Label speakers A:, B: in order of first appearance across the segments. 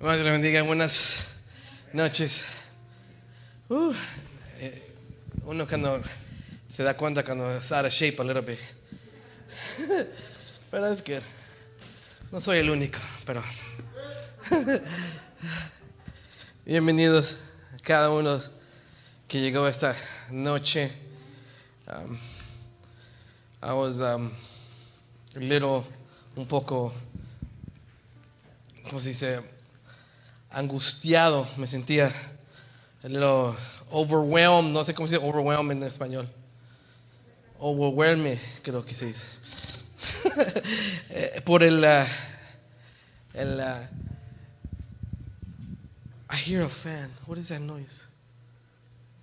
A: Dios le bendiga, buenas noches. Uh, eh, uno cuando se da cuenta cuando está out of shape a little bit. pero es que no soy el único, pero bienvenidos cada uno que llegó esta noche. Um, I was um, a little, un poco, ¿cómo se dice? Angustiado, me sentía little overwhelmed, no sé cómo se dice overwhelmed en español. Overwhelmed, creo que se dice. Eh, Por el, uh, el uh, I hear a fan. What is that noise?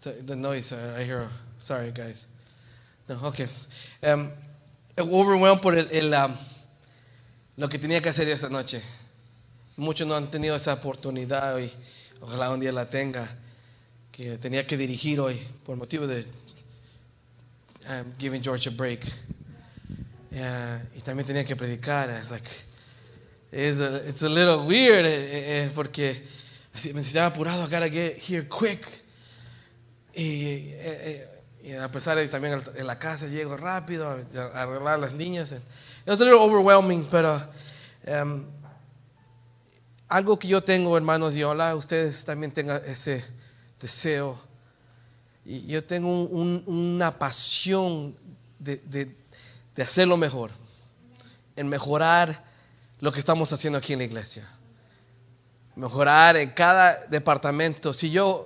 A: The noise uh, I hear. Sorry, guys. No, okay. Um, overwhelmed por el, el, um, lo que tenía que hacer esta noche. Muchos no han tenido esa oportunidad y ojalá un día la tenga. Que tenía que dirigir hoy por motivo de um, giving George a break. Yeah, y también tenía que predicar. It's like, it's a, it's a little weird eh, eh, porque así me necesitaba apurado. Gotta get here quick. Y, eh, y a pesar de también en la casa llego rápido arreglar las niñas. It was a little overwhelming, pero um, algo que yo tengo, hermanos, y ojalá ustedes también tengan ese deseo. Y yo tengo un, un, una pasión de, de, de hacerlo mejor, en mejorar lo que estamos haciendo aquí en la iglesia. Mejorar en cada departamento. Si yo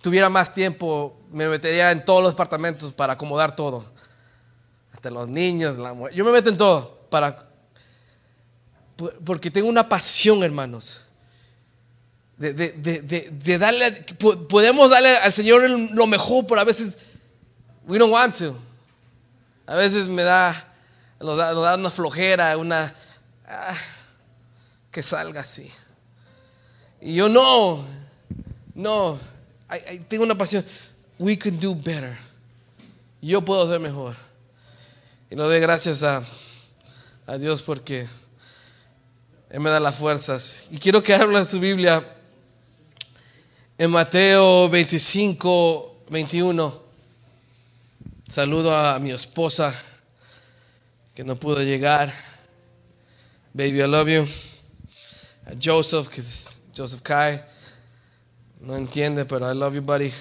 A: tuviera más tiempo, me metería en todos los departamentos para acomodar todo. Hasta los niños, la mujer. Yo me meto en todo para porque tengo una pasión, hermanos. De, de, de, de, darle, podemos darle al Señor lo mejor, pero a veces we don't want to. A veces me da, nos da, nos da una flojera, una ah, que salga así. Y yo no, no, tengo una pasión. We can do better. Yo puedo hacer mejor. Y lo doy gracias a, a Dios porque Él me da las fuerzas. Y quiero que hable su Biblia en Mateo 25, 21. Saludo a mi esposa que no pudo llegar. Baby, I love you. A Joseph, que es Joseph Kai. No entiende, pero I love you, buddy.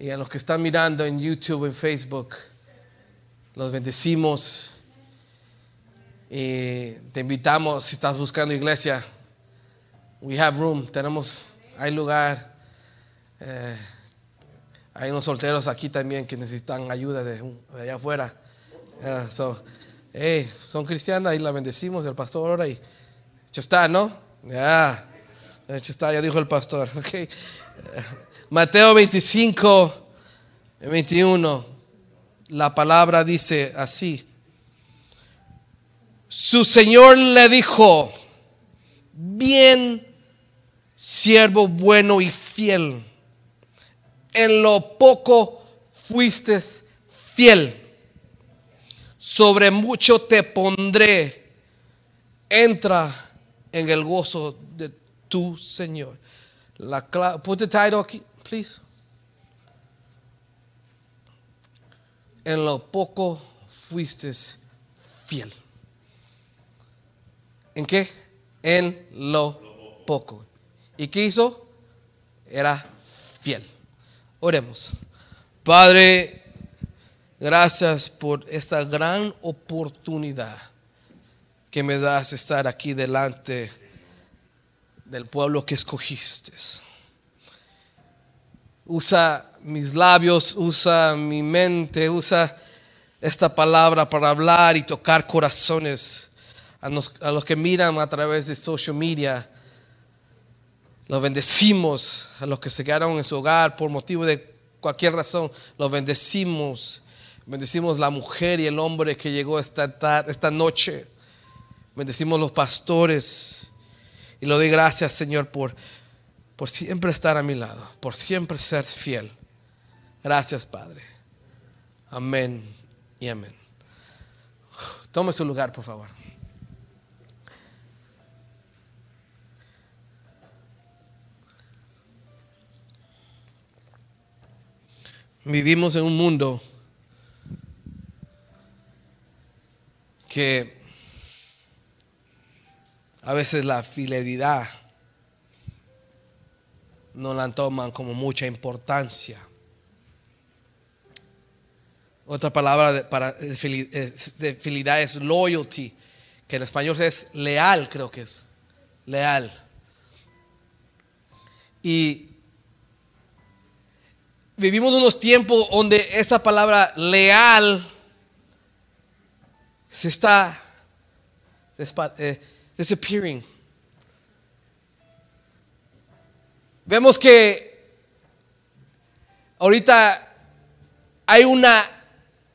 A: Y a los que están mirando en YouTube, en Facebook, los bendecimos. Y te invitamos, si estás buscando iglesia, we have room, tenemos, hay lugar. Eh, hay unos solteros aquí también que necesitan ayuda de, de allá afuera. Yeah, so, hey, son cristianas y la bendecimos, el pastor ahora y hecho está, ¿no? Ya, yeah. hecho está, ya dijo el pastor. Okay. Mateo 25, 21, la palabra dice así. Su Señor le dijo, bien, siervo bueno y fiel, en lo poco fuiste fiel, sobre mucho te pondré, entra en el gozo de tu Señor. La put the title aquí, please. En lo poco fuiste fiel. ¿En qué? En lo poco. ¿Y qué hizo? Era fiel. Oremos. Padre, gracias por esta gran oportunidad que me das estar aquí delante del pueblo que escogiste. Usa mis labios, usa mi mente, usa esta palabra para hablar y tocar corazones a los, que miran a través de social media. Los bendecimos a los que se quedaron en su hogar por motivo de cualquier razón. Los bendecimos. Bendecimos la mujer y el hombre que llegó esta, esta noche. Bendecimos los pastores. Y le doy gracias, Señor, por, por siempre estar a mi lado, por siempre ser fiel. Gracias, Padre. Amén y amén. Tome su lugar, por favor. Vivimos en un mundo que a veces la fidelidad no la toman como mucha importancia. Otra palabra para de fidelidad es loyalty, que en español es leal, creo que es. Leal. Y vivimos unos tiempos donde esa palabra leal se está eh, disappearing. Vemos que ahorita hay una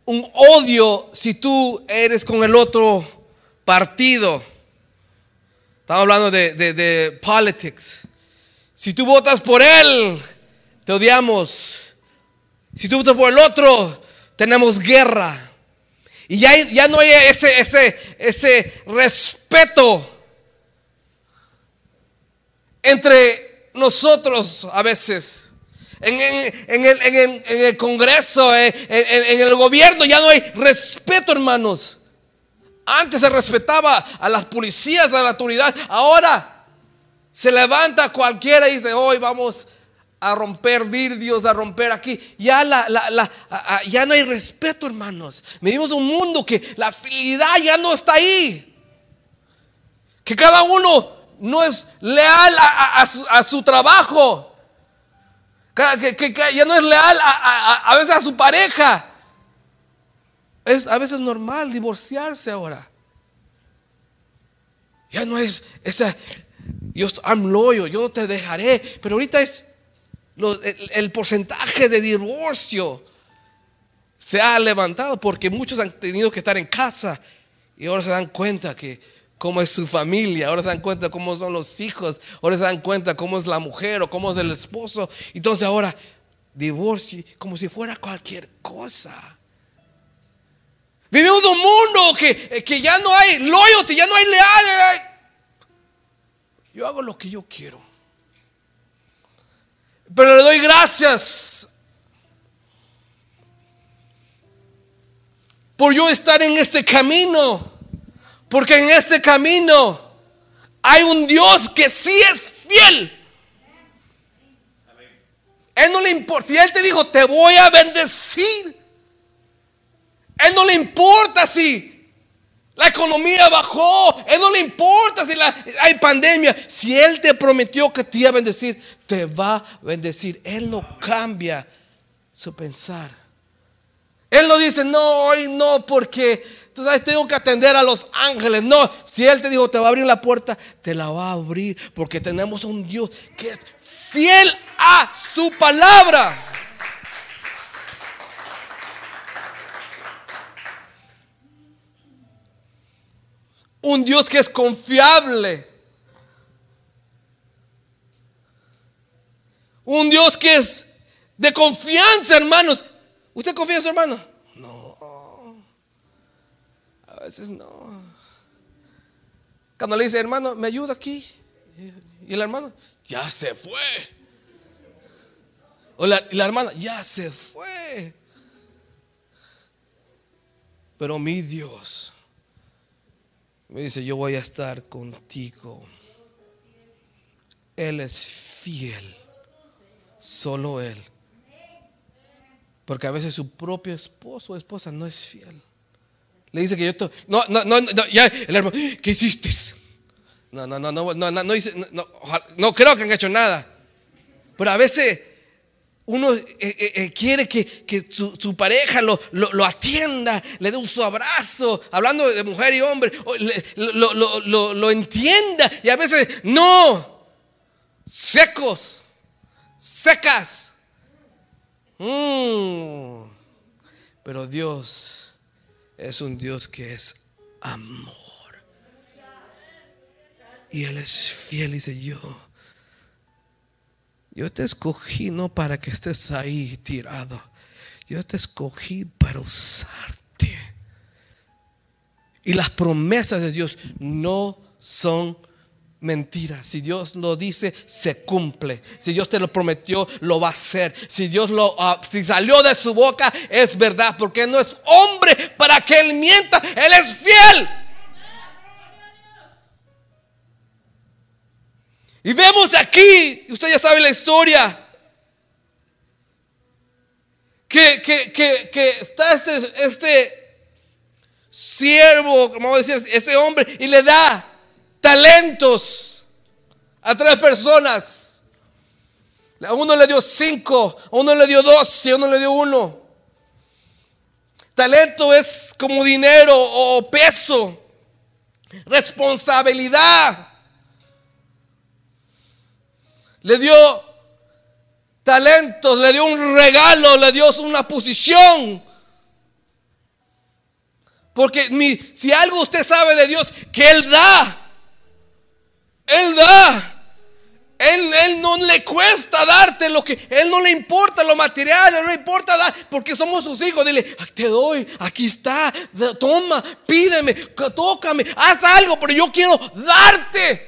A: un odio si tú eres con el otro partido. Estamos hablando de, de, de politics. Si tú votas por él, te odiamos. Si tú votas por el otro, tenemos guerra. Y ya, ya no hay ese, ese, ese respeto entre nosotros a veces. En, el, Congreso, en, en el gobierno ya no hay respeto, hermanos. Antes se respetaba a las policías, a la autoridad. Ahora se levanta cualquiera y dice, hoy vamos a romper vidrios, a romper aquí. Ya, la, ya no hay respeto, hermanos. Vivimos un mundo que la fidelidad ya no está ahí. Que cada uno no es leal a, su, trabajo. Que, ya no es leal a, veces a su pareja. Es a veces normal divorciarse ahora. Ya no es esa, yo, I'm loyal, yo no te dejaré. Pero ahorita es el, porcentaje de divorcio se ha levantado porque muchos han tenido que estar en casa y ahora se dan cuenta que cómo es su familia, ahora se dan cuenta cómo son los hijos, ahora se dan cuenta cómo es la mujer o cómo es el esposo. Entonces ahora divorcio como si fuera cualquier cosa. Vivimos un mundo que, que ya no hay loyalty, ya no hay leal. Yo hago lo que yo quiero. Pero le doy gracias por yo estar en este camino. Porque en este camino hay un Dios que sí es fiel. Él no le importa. Si Él te dijo, te voy a bendecir. Él no le importa si la economía bajó. Él no le importa si hay pandemia. Si Él te prometió que te iba a bendecir, te va a bendecir. Él no cambia su pensar. Él no dice, no, hoy no, porque tú sabes, tengo que atender a los ángeles. No, si Él te dijo, te va a abrir la puerta, te la va a abrir. Porque tenemos un Dios que es fiel a su palabra. Un Dios que es confiable. Un Dios que es de confianza, hermanos. ¿Usted confía en su hermano? No. A veces no. Cuando le dice, hermano, me ayuda aquí. Y el hermano, ya se fue. O la, la hermana, ya se fue. Pero mi Dios me dice, yo voy a estar contigo. Él es fiel, solo Él. Porque a veces su propio esposo o esposa no es fiel. Le dice que yo estoy, no, no, no, no, ya, el hermano, ¿qué hiciste? No, no, no, no, no, no, no, no, no creo que han hecho nada. Pero a veces uno eh, eh, eh, quiere que, su, pareja lo, atienda, le dé un su abrazo, hablando de mujer y hombre, lo, entienda y a veces no, secos, secas. Mm. Pero Dios es un Dios que es amor. Y Él es fiel, dice yo yo te escogí no para que estés ahí tirado. Yo te escogí para usarte. Y las promesas de Dios no son mentira. Si Dios lo dice, se cumple. Si Dios te lo prometió, lo va a hacer. Si Dios lo ah, si salió de su boca, es verdad, porque no es hombre para que él mienta, él es fiel. Y vemos aquí, usted ya sabe la historia, que, que, está este, este siervo, vamos a decir, este hombre, y le da talentos a tres personas. A uno le dio cinco, a uno le dio dos y a uno le dio uno. Talento es como dinero o peso, responsabilidad. Le dio talentos, le dio un regalo, le dio una posición. Porque si algo usted sabe de Dios, que Él da. Él da. Él, él, no le cuesta darte lo que, Él no le importa lo material, no le importa dar, porque somos sus hijos. Dile, te doy, aquí está, toma, pídeme, tócame, haz algo, pero yo quiero darte.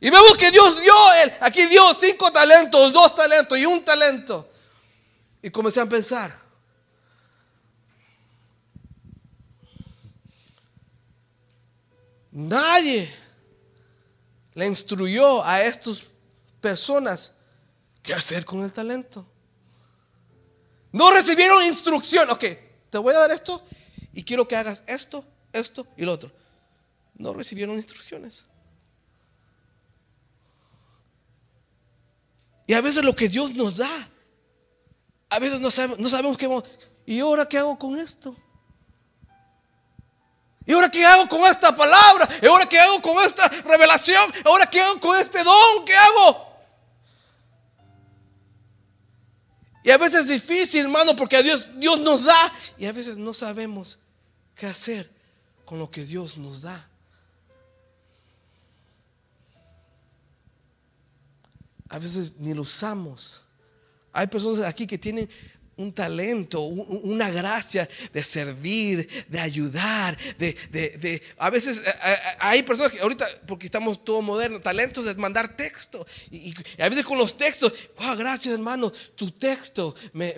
A: Y vemos que Dios dio, aquí dio cinco talentos, dos talentos y un talento. Y comencé a pensar, Nadie le instruyó a estas personas qué hacer con el talento. No recibieron instrucción. Ok, te voy a dar esto y quiero que hagas esto, esto y lo otro. No recibieron instrucciones. Y a veces lo que Dios nos da, a veces no sabemos, qué. ¿Y ahora qué hago con esto? ¿Y ahora qué hago con esta palabra? ¿Y ahora qué hago con esta revelación? ¿Y ahora qué hago con este don? ¿Qué hago? Y a veces es difícil, hermano, porque Dios, Dios nos da y a veces no sabemos qué hacer con lo que Dios nos da. A veces ni lo usamos. Hay personas aquí que tienen un talento, una gracia de servir, de ayudar, de, a veces eh, eh, hay personas que ahorita, porque estamos todo moderno, talentos de mandar texto. Y, a veces con los textos, wow, gracias hermano, tu texto me,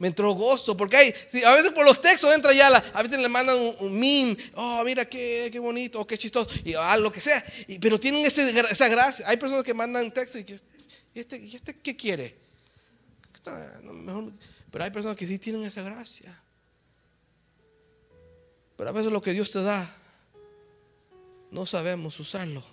A: entró gozo. Porque hay, a veces por los textos entra ya, la, a veces le mandan un, meme, oh, mira qué, bonito, qué chistoso, y ah, lo que sea. pero tienen esa gracia. Hay personas que mandan texto y, ¿y este, ¿y este qué quiere? mejor pero hay personas que sí tienen esa gracia. Pero a veces lo que Dios te da, no sabemos usarlo.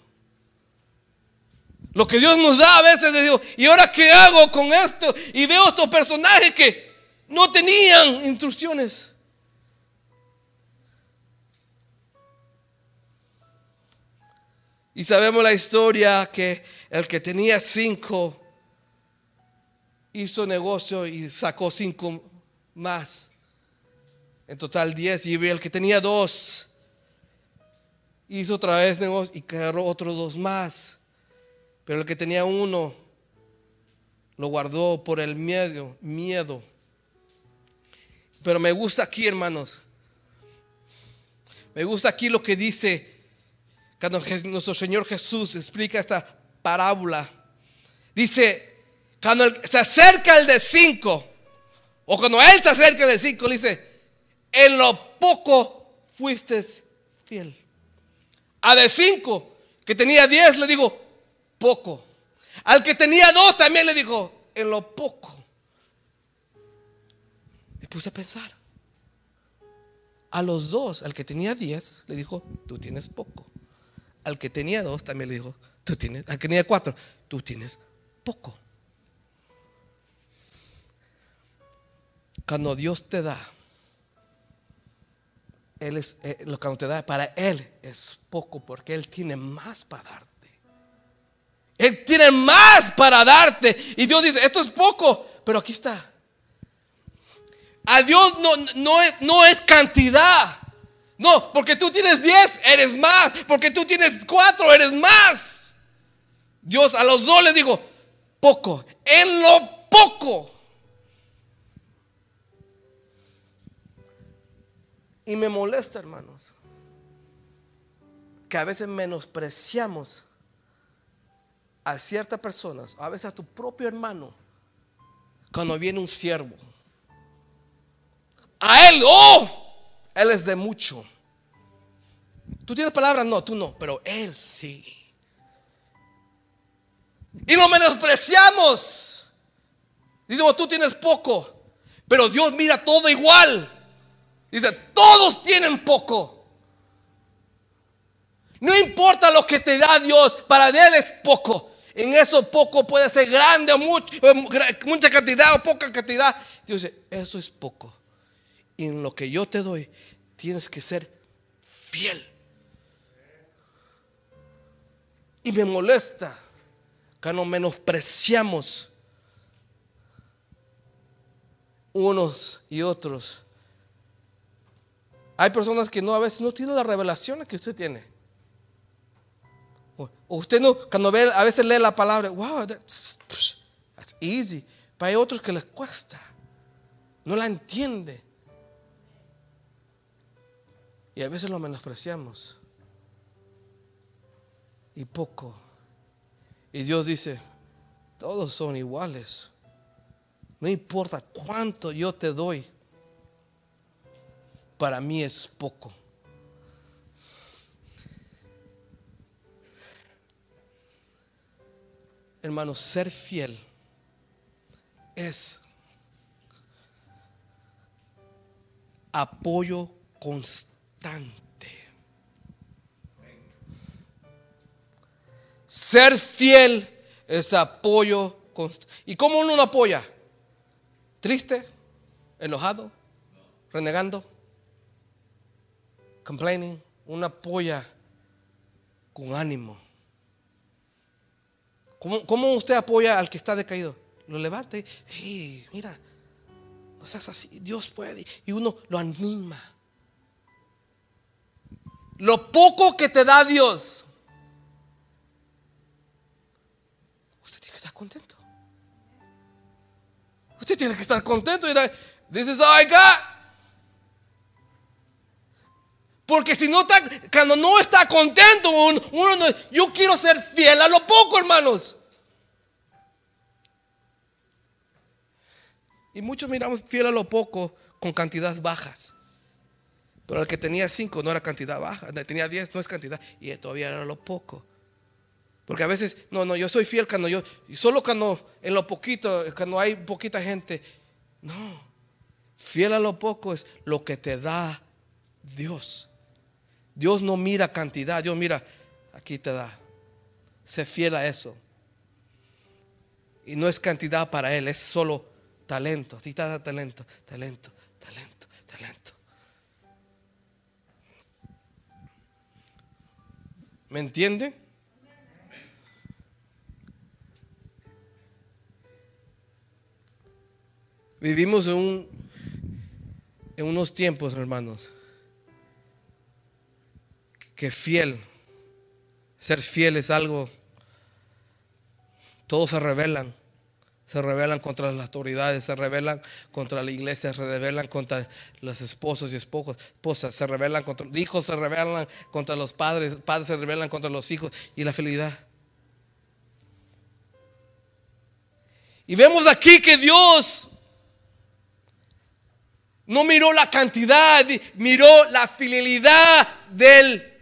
A: Lo que Dios nos da a veces digo, ¿y ahora qué hago con esto? Y veo estos personajes que no tenían instrucciones. Y sabemos la historia que el que tenía cinco hizo negocio y sacó cinco más. En total diez. Y el que tenía dos hizo otra vez negocio y agarró otros dos más. Pero el que tenía uno lo guardó por el miedo, miedo. Pero me gusta aquí, hermanos. Me gusta aquí lo que dice cuando nuestro Señor Jesús explica esta parábola. Dice, cuando se acerca el de cinco, o cuando él se acerca el de cinco, le dice, en lo poco fuiste fiel. A de cinco, que tenía diez, le digo, poco. Al que tenía dos también le dijo, en lo poco. Me puse a pensar. A los dos, al que tenía diez, le dijo, tú tienes poco. Al que tenía dos también le dijo, tú tienes, al que tenía cuatro, tú tienes poco. Cuando Dios te da, él es, eh, lo que te da para Él es poco porque Él tiene más para darte. Él tiene más para darte. Y Dios dice, esto es poco, pero aquí está. A Dios no, no, es, no es cantidad. No, porque tú tienes 10, eres más. Porque tú tienes 4, eres más. Dios a los dos les digo, poco. En lo poco Y me molesta, hermanos. que a veces menospreciamos a ciertas personas, a veces a tu propio hermano, cuando viene un siervo. A él, oh, él es de mucho. ¿Tú tienes palabras? No, tú no, pero él sí. Y lo menospreciamos. Dice, tú tienes poco, pero Dios mira todo igual. Dice, todos tienen poco. No importa lo que te da Dios, para Él es poco. En eso poco puede ser grande o mucho, mucha cantidad o poca cantidad. Dios dice, eso es poco. Y en lo que yo te doy, tienes que ser fiel. Y me molesta que nos menospreciamos unos y otros. Hay personas que no a veces no tienen la revelación que usted tiene. O usted no, cuando ve, a veces lee la palabra, wow, that's, that's easy. Pero hay otros que les cuesta. No la entiende. Y a veces lo menospreciamos. Y poco. Y Dios dice, todos son iguales. No importa cuánto yo te doy. Para mí es poco. Hermano, ser fiel es apoyo constante. Ser fiel es apoyo constante. ¿Y cómo uno lo apoya? ¿Triste? ¿Enojado? ¿Renegando? ¿Complaining? Uno apoya con ánimo. ¿Cómo, usted apoya al que está decaído? Lo levanta y, hey, mira, no seas así, Dios puede. Y uno lo anima. Lo poco que te da Dios, usted tiene que estar contento. Usted tiene que estar contento this is all I. Porque si no está, cuando no está contento, uno, yo quiero ser fiel a lo poco, hermanos. Y muchos miramos fiel a lo poco con cantidades bajas. Pero el que tenía cinco no era cantidad baja, tenía diez no es cantidad, y todavía era lo poco. Porque a veces, no, no, yo soy fiel cuando yo, y solo cuando en lo poquito, cuando hay poquita gente, no, fiel a lo poco es lo que te da Dios. Dios no mira cantidad, Dios mira, aquí te da. Sé fiel a eso. Y no es cantidad para Él, es solo talento. A ti te da talento, talento, ¿Me entiende? Vivimos en, un, en unos tiempos, hermanos, que fiel, ser fiel es algo, todos se rebelan, se rebelan contra las autoridades, se rebelan contra la iglesia, se rebelan contra los esposos y esposas, se rebelan contra los hijos, se rebelan contra los padres, padres se rebelan contra los hijos y la fidelidad. Y vemos aquí que Dios no miró la cantidad, miró la fidelidad del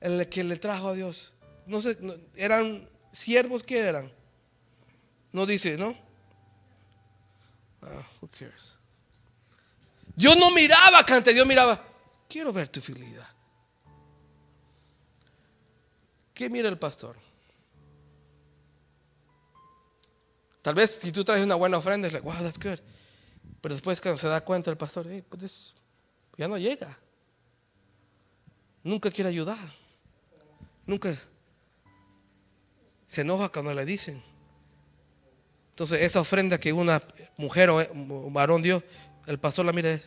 A: el que le trajo a Dios. No sé, eran siervos que eran. No dice, ¿no? Ah, who cares? Dios no miraba cante, Dios miraba, quiero ver tu fidelidad. ¿Qué mira el pastor? Tal vez si tú traes una buena ofrenda, es like, wow, that's good. Pero después cuando se da cuenta el pastor, pues ya no llega. Nunca quiere ayudar. Nunca se enoja cuando le dicen. Entonces, esa ofrenda que una mujer o varón dio, el pastor la mira,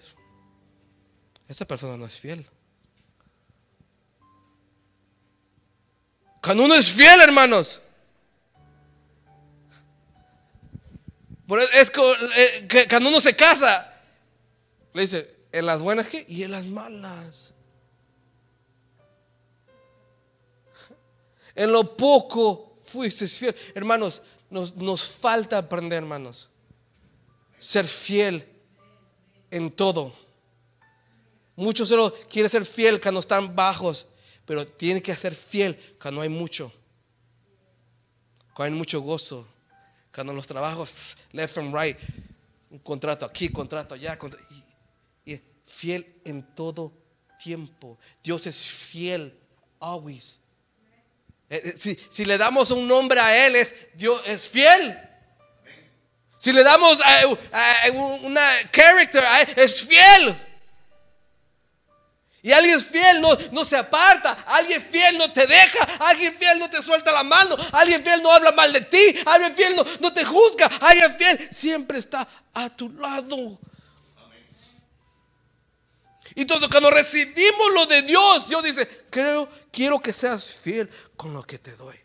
A: esa persona no es fiel. Cuando uno es fiel, hermanos, es eh, que cuando uno se casa, le dice, en las buenas y en las malas. En lo poco fuiste fiel. Hermanos, nos, nos falta aprender, hermanos. Ser fiel en todo. Muchos solo quieren ser fiel cuando están bajos, pero tiene que ser fiel cuando hay mucho. Cuando hay mucho gozo. Cuando los trabajos left and right, un contrato aquí, contrato allá, y, fiel en todo tiempo. Dios es fiel always. Eh, eh, si, si, le damos un nombre a Él, es Dios es fiel. Si le damos a, una character, es fiel. Y alguien fiel no, no se aparta, alguien fiel no te deja, alguien fiel no te suelta la mano, alguien fiel no habla mal de ti, alguien fiel no, no te juzga, alguien fiel siempre está a tu lado. Entonces cuando recibimos lo de Dios, Dios dice, creo, quiero que seas fiel con lo que te doy.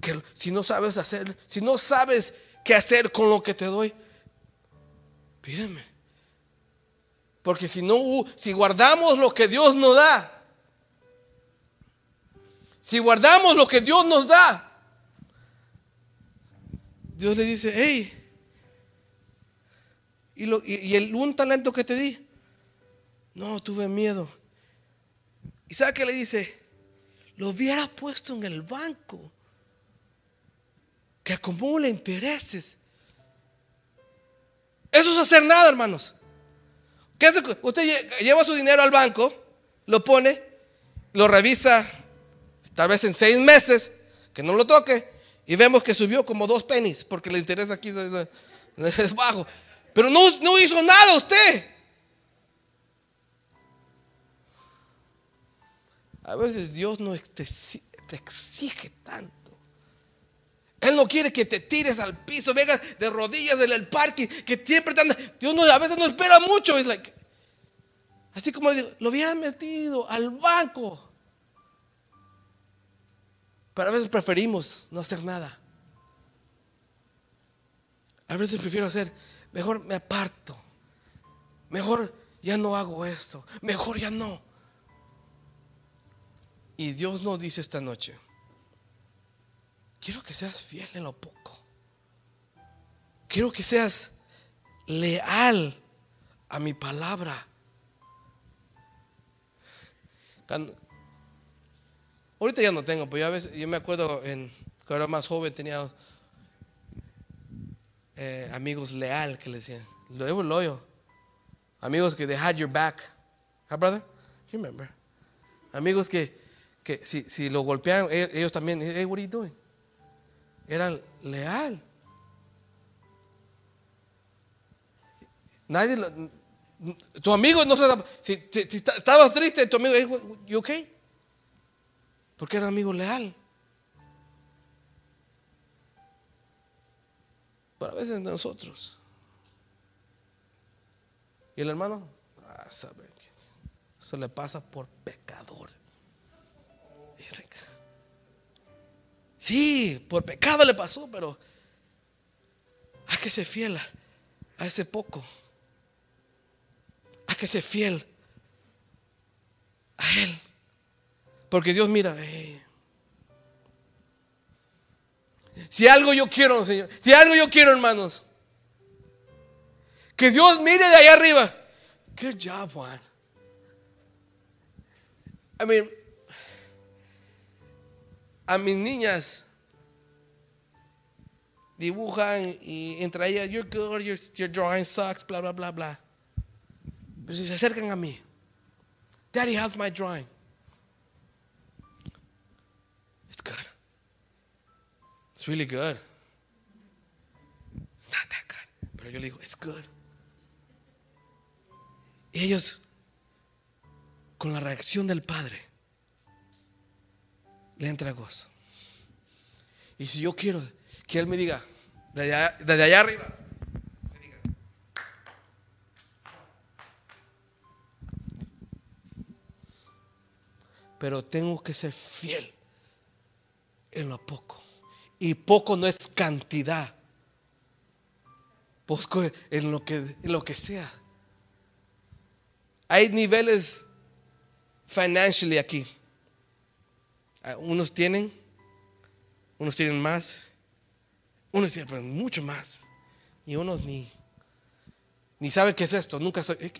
A: Que si no sabes hacer, si no sabes qué hacer con lo que te doy, pídeme. Porque si no, si guardamos lo que Dios nos da, si guardamos lo que Dios nos da, Dios le dice, hey, y, el un talento que te di, no, tuve miedo. ¿Y sabe qué le dice? Lo hubiera puesto en el banco, que acumule intereses. Eso es hacer nada, hermanos. ¿Qué? Usted lleva su dinero al banco, lo pone, lo revisa, tal vez en seis meses, que no lo toque, y vemos que subió como dos pennies, porque le interesa aquí es bajo. Pero no, no hizo nada usted. A veces Dios no te, exige tanto. Él no quiere que te tires al piso, vengas de rodillas en el parque, que siempre te Dios no, a veces no espera mucho. Es like, así como le digo, lo había metido al banco. Pero a veces preferimos no hacer nada. A veces prefiero hacer, mejor me aparto. Mejor ya no hago esto. Mejor ya no. Y Dios nos dice esta noche, quiero que seas fiel en lo poco. Quiero que seas leal a mi palabra. ahorita ya no tengo, pero yo, veces, yo me acuerdo en, cuando era más joven tenía eh, amigos leal que le decían, lo loyo. Amigos que they had your back. Huh, brother? You remember? Amigos que, que si, si lo golpearon, ellos, también, hey, what are you doing? eran leal. Nadie tu amigo no se si, si, estabas triste, tu amigo, ¿you okay? Porque era amigo leal. Pero a veces nosotros. Y el hermano, ah, sabe, eso le pasa por pecador. Sí, por pecado le pasó, pero hay que ser fiel a ese poco. Hay que ser fiel a Él. Porque Dios mira, si algo yo quiero, Señor, si algo yo quiero, hermanos, que Dios mire de allá arriba. Good job, Juan. I mean, a mis niñas dibujan y entre ellas, you're good, your, your drawing sucks, bla, bla, bla, bla. Pero si se acercan a mí, Daddy, how's my drawing? It's good. It's really good. It's not that good. Pero yo le digo, it's good. Y ellos, con la reacción del Padre, le entra gozo. Y si yo quiero que Él me diga, desde allá, desde allá arriba, pero tengo que ser fiel en lo poco. Y poco no es cantidad. Poco en lo que, en lo que sea. Hay niveles financially aquí. Ah, Unos tienen, unos tienen más, unos tienen mucho más, y unos ni, ni saben qué es esto. Nunca soy. eh,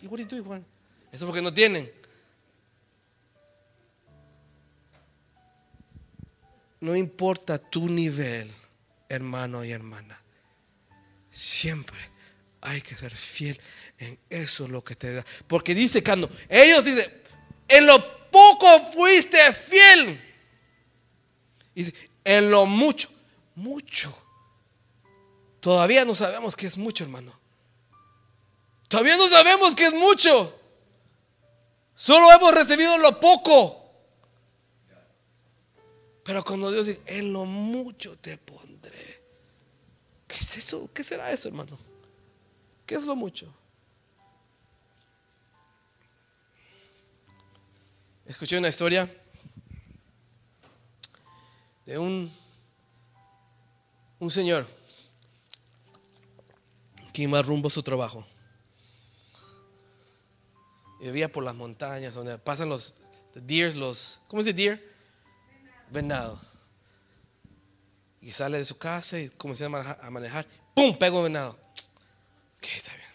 A: Juan? Eso porque no tienen. No importa tu nivel, hermano y hermana. Siempre hay que ser fiel en eso lo que te da. Porque dice Cando, ellos dicen, en lo poco fuiste fiel. Y dice, en lo mucho, mucho. Todavía no sabemos qué es mucho, hermano. Todavía no sabemos qué es mucho. Solo hemos recibido lo poco. Pero cuando Dios dice, en lo mucho te pondré. ¿Qué es eso? ¿Qué será eso, hermano? ¿Qué es lo mucho? Escuché una historia de un, un señor que iba rumbo a su trabajo. Y vivía por las montañas donde pasan los deers, los, ¿cómo se dice deer? Venado. Y sale de su casa y comienza a manejar. ¡Pum! Pega un venado. Ok, está bien.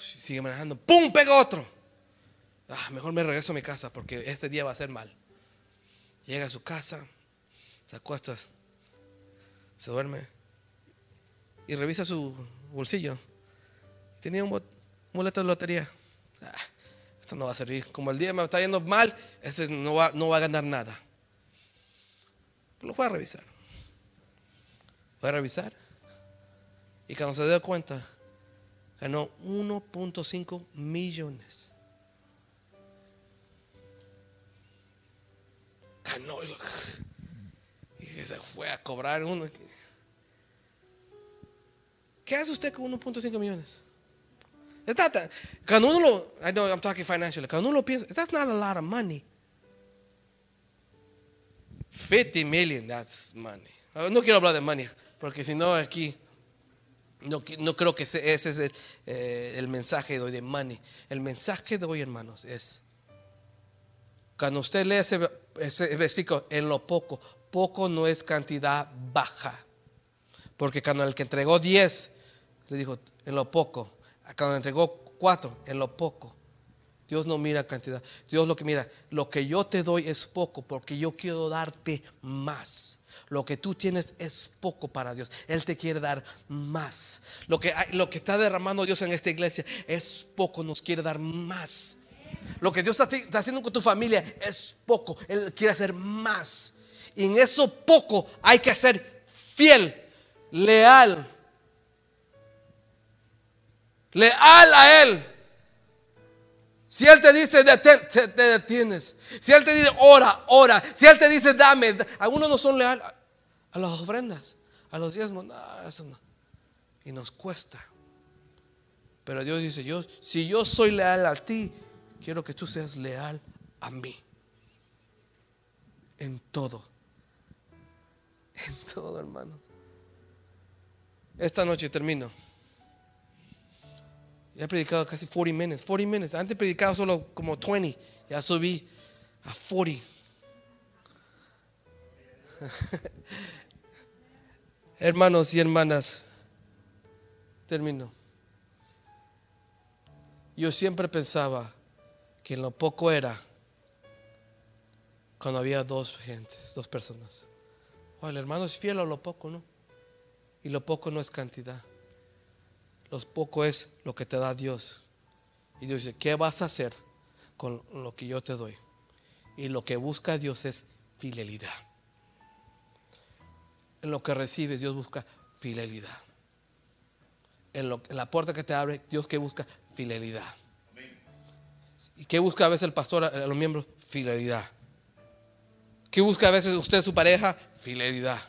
A: Sigue manejando. ¡Pum! Pega otro. Ah, mejor me regreso a mi casa porque este día va a ser mal. Llega a su casa, se acuesta, se duerme y revisa su bolsillo. Tenía un boleto de lotería. Ah, esto no va a servir. Como el día me está yendo mal, este no va, no va a ganar nada. Lo fue a revisar. Fue a revisar. Y cuando se dio cuenta, ganó 1.5 millones. Ganó y, se fue a cobrar uno. ¿Qué hace usted con 1.5 millones? Cuando uno lo, I know I'm talking financially. Cuando uno lo piensa, that's not a lot of money. 50 million, that's money. No quiero hablar de money, porque si no aquí, no, no creo que ese, es el, eh, el mensaje de hoy de money. El mensaje de hoy, hermanos, es, cuando usted lee ese, ese en lo poco, poco no es cantidad baja. Porque cuando el que entregó 10, le dijo, en lo poco. Cuando entregó 4, en lo poco. Dios no mira cantidad. Dios lo que mira, lo que yo te doy es poco porque yo quiero darte más. Lo que tú tienes es poco para Dios. Él te quiere dar más. Lo que, lo que está derramando Dios en esta iglesia es poco, nos quiere dar más. Lo que Dios está haciendo con tu familia es poco. Él quiere hacer más. Y en eso poco hay que ser fiel, leal. Leal a Él. Si Él te dice detén, te, te detienes. Si Él te dice ora, ora. Si Él te dice dame. da- Algunos no son leales a, las ofrendas, a los diezmos. Y nos cuesta. Pero Dios dice, yo, si yo soy leal a ti, quiero que tú seas leal a mí. En todo. En todo, hermanos. Esta noche termino. Ya he predicado casi 40 minutes. 40 minutes. Antes he predicado solo como 20. Ya subí a 40. Hermanos y hermanas, termino. Yo siempre pensaba que lo poco era cuando había dos gentes, dos personas. O el hermano es fiel a lo poco, ¿no? Y lo poco no es cantidad. Lo poco es lo que te da Dios. Y Dios dice, ¿qué vas a hacer con lo que yo te doy? Y lo que busca Dios es fidelidad. En lo que recibes, Dios busca fidelidad. En, lo- en la puerta que te abre, Dios que busca fidelidad. ¿Y qué busca a veces el pastor a los miembros? Fidelidad. ¿Qué busca a veces usted su pareja? Fidelidad.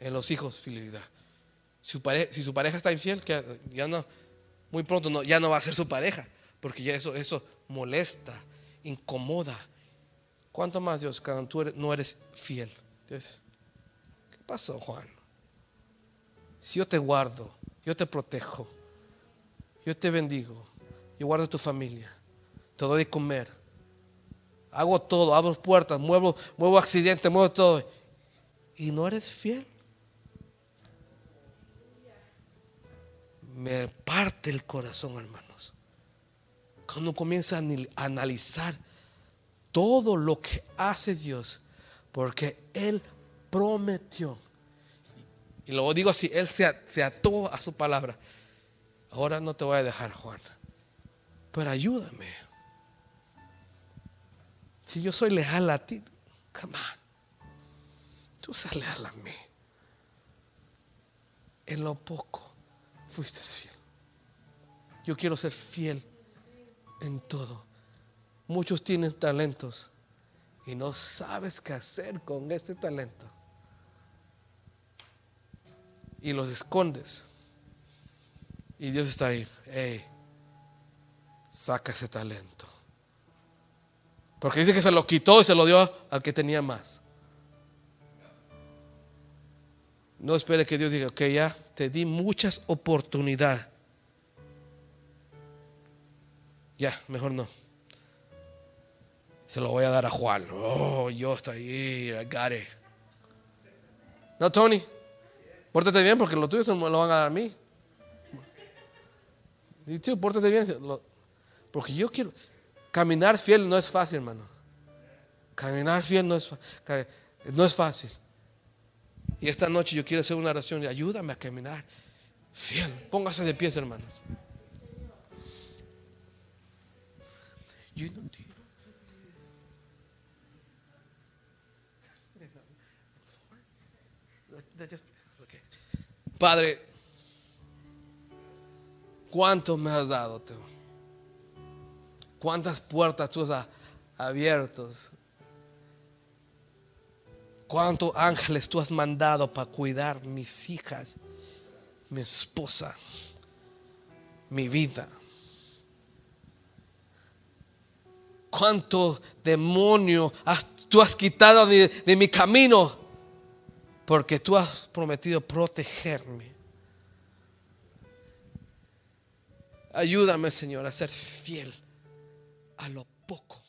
A: En los hijos, fidelidad. Si su, pareja está infiel, que ya no, muy pronto no, ya no va a ser su pareja, porque ya eso, eso molesta, incomoda. ¿Cuánto más, Dios, cuando tú eres- no eres fiel? ¿qué pasó, Juan? Si yo te guardo, yo te protejo, yo te bendigo, yo guardo tu familia, te doy de comer, hago todo, abro puertas, muevo, muevo accidentes, muevo todo. Y no eres fiel. Me parte el corazón, hermanos. Cuando comienza a analizar todo lo que hace Dios, porque Él prometió. Y lo digo así, Él se, se ató a su palabra. Ahora no te voy a dejar, Juan, pero ayúdame. Si yo soy leal a ti, come on. Tú seas leal a mí. En lo poco fuiste fiel. Yo quiero ser fiel en todo. Muchos tienen talentos y no sabes qué hacer con este talento. Y los escondes. Y Dios está ahí. Hey, saca ese talento. Porque dice que se lo quitó y se lo dio al que tenía más. No espere que Dios diga, ok, ya te di muchas oportunidades. Ya, mejor no. Se lo voy a dar a Juan. Oh, yo estoy ahí, I got it. No, Tony, pórtate bien porque lo tuyo se me lo van a dar a mí. Y pórtate bien. Porque yo quiero. Caminar fiel no es fácil, hermano. Caminar fiel no es, no es fácil. Y esta noche yo quiero hacer una oración. Ayúdame a caminar fiel. Póngase de pies, hermanos. Padre, ¿cuánto me has dado tú? ¿Cuántas puertas tú has abierto? ¿Cuántos ángeles tú has mandado para cuidar mis hijas, mi esposa, mi vida? ¿Cuánto demonio tú has quitado de mi camino? Porque tú has prometido protegerme. Ayúdame, Señor, a ser fiel a lo poco.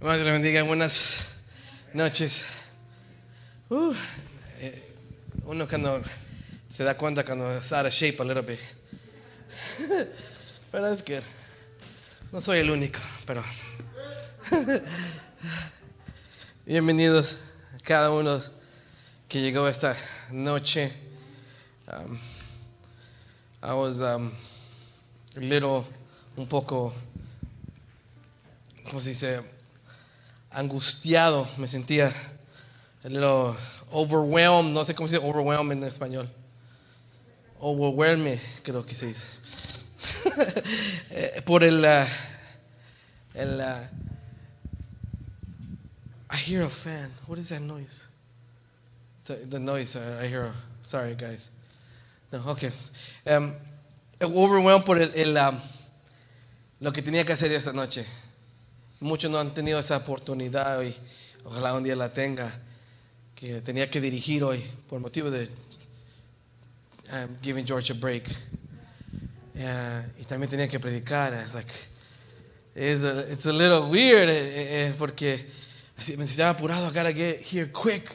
A: Dios le bendiga, buenas noches. Uh, eh, uno cuando se da cuenta cuando está out of shape a little bit. pero es que no soy el único, pero bienvenidos a cada uno que llegó esta noche. Um, I was um, a little, un poco, ¿cómo se dice? Angustiado, me sentía a little overwhelmed, no sé cómo se dice overwhelmed en español. Overwhelmed, creo que se dice. Eh, Por el, uh, el uh, I hear a fan. What is that noise? The noise. uh, I hear. Sorry, guys. No, okay. Um, overwhelmed por el, el, um, lo que tenía que hacer esta noche. Muchos no han tenido esa oportunidad y ojalá un día la tenga. Que tenía que dirigir hoy por motivo de um, giving George a break. Yeah, y también tenía que predicar. It's like, it's a, it's a little weird eh, eh, porque así me necesitaba apurado. I gotta get here quick.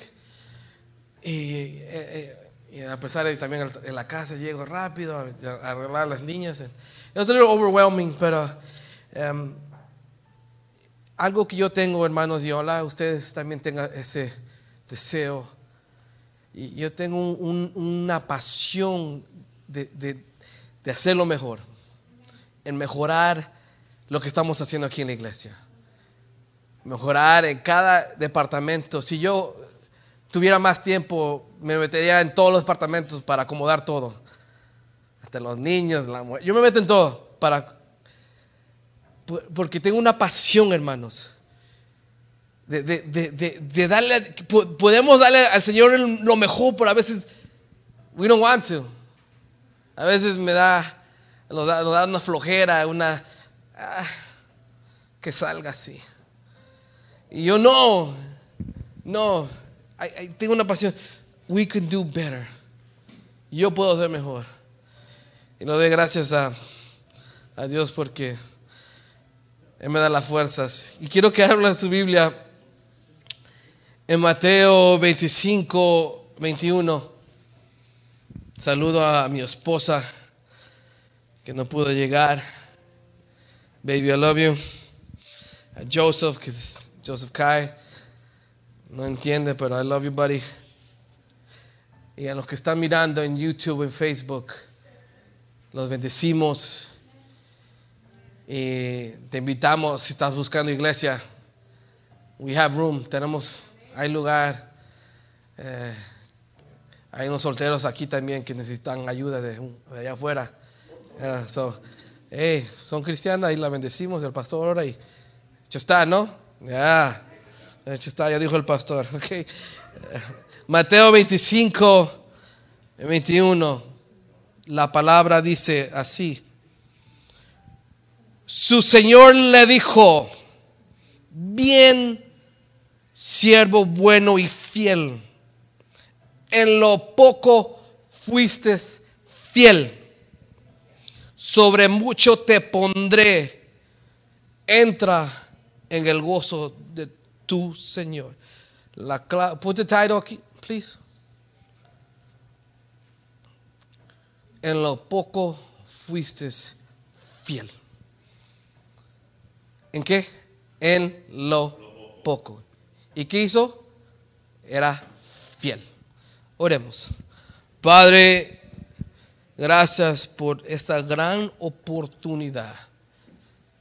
A: Y, eh, eh, y a pesar de también en la casa llego rápido a arreglar las niñas. It was a little overwhelming, pero um, algo que yo tengo, hermanos, y ojalá ustedes también tengan ese deseo. Y yo tengo un- un- una pasión de, de, hacerlo mejor, en mejorar lo que estamos haciendo aquí en la iglesia. Mejorar en cada departamento. Si yo tuviera más tiempo, me metería en todos los departamentos para acomodar todo. Hasta los niños, la mujer. Yo me meto en todo para porque tengo una pasión, hermanos. De, de- de- de- darle, po- podemos darle al Señor lo mejor, pero a veces we don't want to. A veces me da, nos da, nos da una flojera, una ah, que salga así. Y yo no, no, I- tengo una pasión. We can do better. Yo puedo ser mejor. Y le doy gracias a, a Dios porque Él me da las fuerzas. Y quiero que hable su Biblia en Mateo 25, 21. Saludo a mi esposa que no pudo llegar. Baby, I love you. A Joseph, que es Joseph Kai. No entiende, pero I love you, buddy. Y a los que están mirando en YouTube, en Facebook, los bendecimos. Y te invitamos, si estás buscando iglesia, we have room, tenemos, hay lugar. Eh, hay unos solteros aquí también que necesitan ayuda de, de allá afuera. Yeah, so, hey, son cristianas y la bendecimos, el pastor ora y está, ¿no? Ya, hecho está, ya dijo el pastor. ok. Eh, Mateo 25, 21, la palabra dice así. Su Señor le dijo, bien, siervo bueno y fiel, en lo poco fuiste fiel, sobre mucho te pondré, entra en el gozo de tu Señor. La cla- put the title aquí, please. En lo poco fuiste fiel. ¿En qué? En lo poco. ¿Y qué hizo? Era fiel. Oremos. Padre, gracias por esta gran oportunidad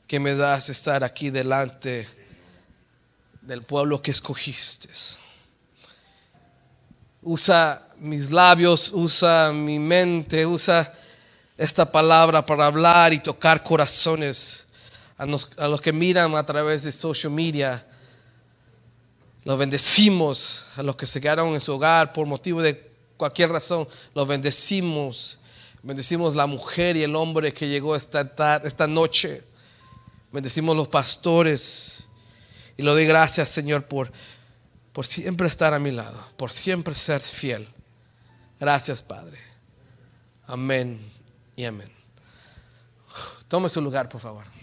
A: que me das estar aquí delante del pueblo que escogiste. Usa mis labios, usa mi mente, usa esta palabra para hablar y tocar corazones a los, que miran a través de social media. Los bendecimos a los que se quedaron en su hogar por motivo de cualquier razón. Los bendecimos. Bendecimos la mujer y el hombre que llegó esta, esta noche. Bendecimos los pastores. Y le doy gracias, Señor, por, por siempre estar a mi lado, por siempre ser fiel. Gracias, Padre. Amén y amén. Tome su lugar, por favor.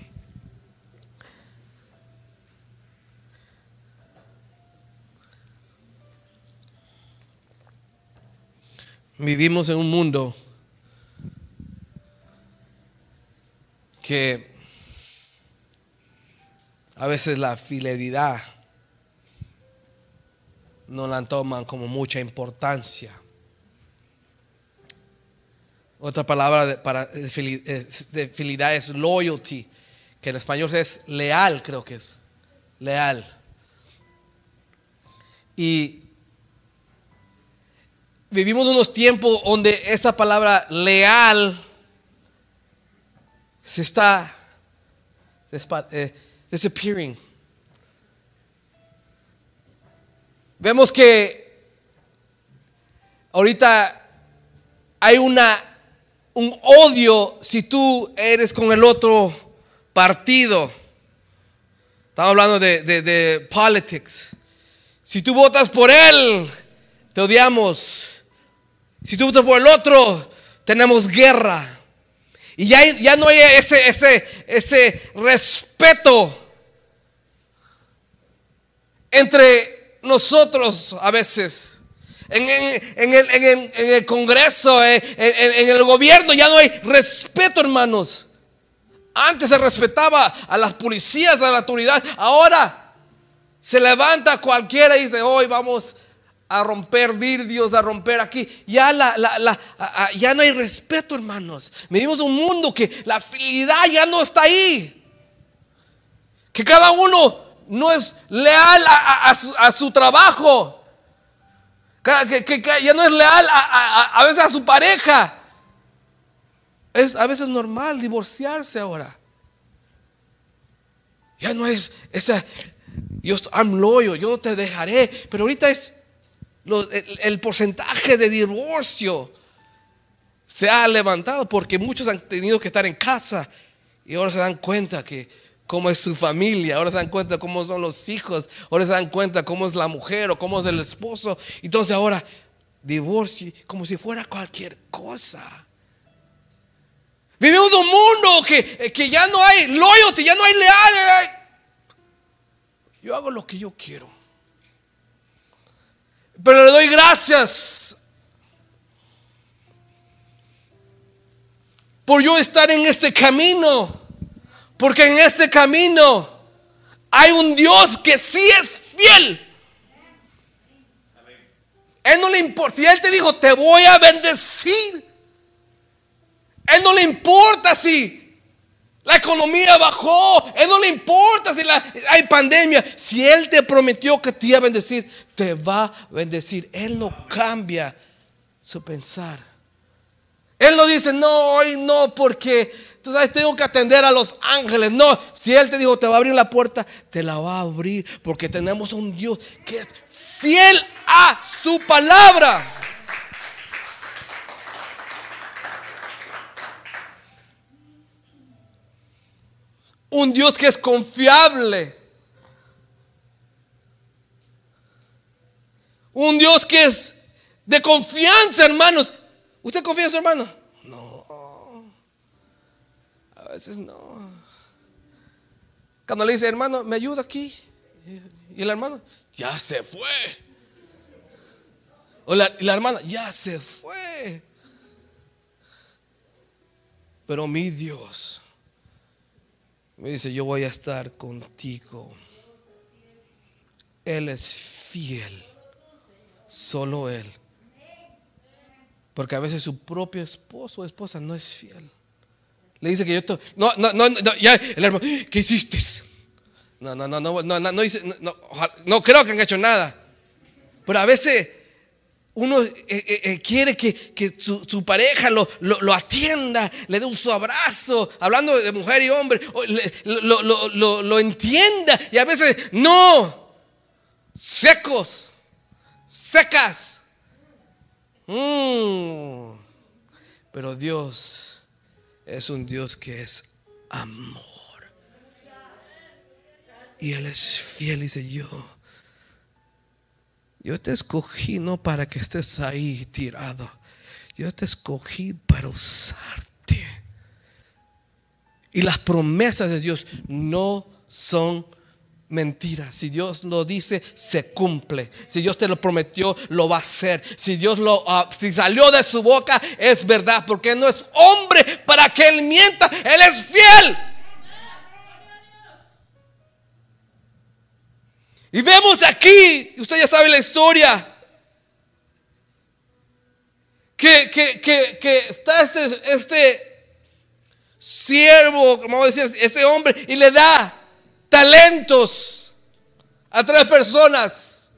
A: Vivimos en un mundo que a veces la fidelidad no la toman como mucha importancia. Otra palabra para de fidelidad es loyalty, que en español es leal, creo que es. Leal. Y vivimos unos tiempos donde esa palabra leal se está eh, disappearing. Vemos que ahorita hay una un odio si tú eres con el otro partido. Estamos hablando de, de, politics. Si tú votas por él, te odiamos. Si tú votas por el otro, tenemos guerra. Y ya, ya no hay ese, ese, ese respeto entre nosotros a veces en, el, Congreso, en, el gobierno, ya no hay respeto, hermanos. Antes se respetaba a las policías, a la autoridad. Ahora se levanta cualquiera y dice, hoy vamos a romper vidrios, a romper aquí. Ya, la, ya no hay respeto, hermanos. Vivimos un mundo que la fidelidad ya no está ahí. Que cada uno no es leal a su trabajo que, ya no es leal a, veces a su pareja. Es a veces normal divorciarse ahora. Ya no es esa, yo I'm loyal, yo no te dejaré. Pero ahorita es el, porcentaje de divorcio se ha levantado porque muchos han tenido que estar en casa y ahora se dan cuenta que cómo es su familia, ahora se dan cuenta cómo son los hijos, ahora se dan cuenta cómo es la mujer o cómo es el esposo. Entonces ahora divorcio como si fuera cualquier cosa. Vivimos un mundo que, que ya no hay loyalty, ya no hay leal. Yo hago lo que yo quiero. Pero le doy gracias por yo estar en este camino. Porque en este camino hay un Dios que sí es fiel. Él no le importa. Si Él te dijo, te voy a bendecir. Él no le importa si la economía bajó. Él no le importa si hay pandemia. Si Él te prometió que te iba a bendecir, te va a bendecir. Él no cambia su pensar. Él no dice, no, hoy no, porque Tú sabes, tengo que atender a los ángeles. No, si Él te dijo, te va a abrir la puerta, te la va a abrir. Porque tenemos un Dios que es fiel a su palabra. Un Dios que es confiable. Un Dios que es de confianza, hermanos. ¿Usted confía en su hermano? A veces no. Cuando le dice, hermano, me ayuda aquí. Y el hermano, ya se fue. O la, la hermana, ya se fue. Pero mi Dios me dice, yo voy a estar contigo. Él es fiel. Solo Él. Porque a veces su propio esposo o esposa no es fiel. Le dice que yo estoy. No, no, no, no, ya, el hermano, ¿qué hiciste? No, no, no, no, no, no, no, no, no creo que han hecho nada. Pero a veces uno eh, eh, eh, quiere que, que su, pareja lo, lo, atienda, le dé un su abrazo, hablando de mujer y hombre, lo, lo, lo entienda. Y a veces, no, secos, secas. Mm. Pero Dios es un Dios que es amor. Y Él es fiel, dice yo. Yo te escogí no para que estés ahí tirado. Yo te escogí para usarte. Y las promesas de Dios no son mentira. Si Dios lo dice, se cumple. Si Dios te lo prometió, lo va a hacer. Si Dios lo ah, si salió de su boca, es verdad, porque no es hombre para que él mienta, él es fiel. Y vemos aquí, usted ya sabe la historia, que, que, está este, este siervo, vamos a decir, este hombre, y le da talentos a tres personas.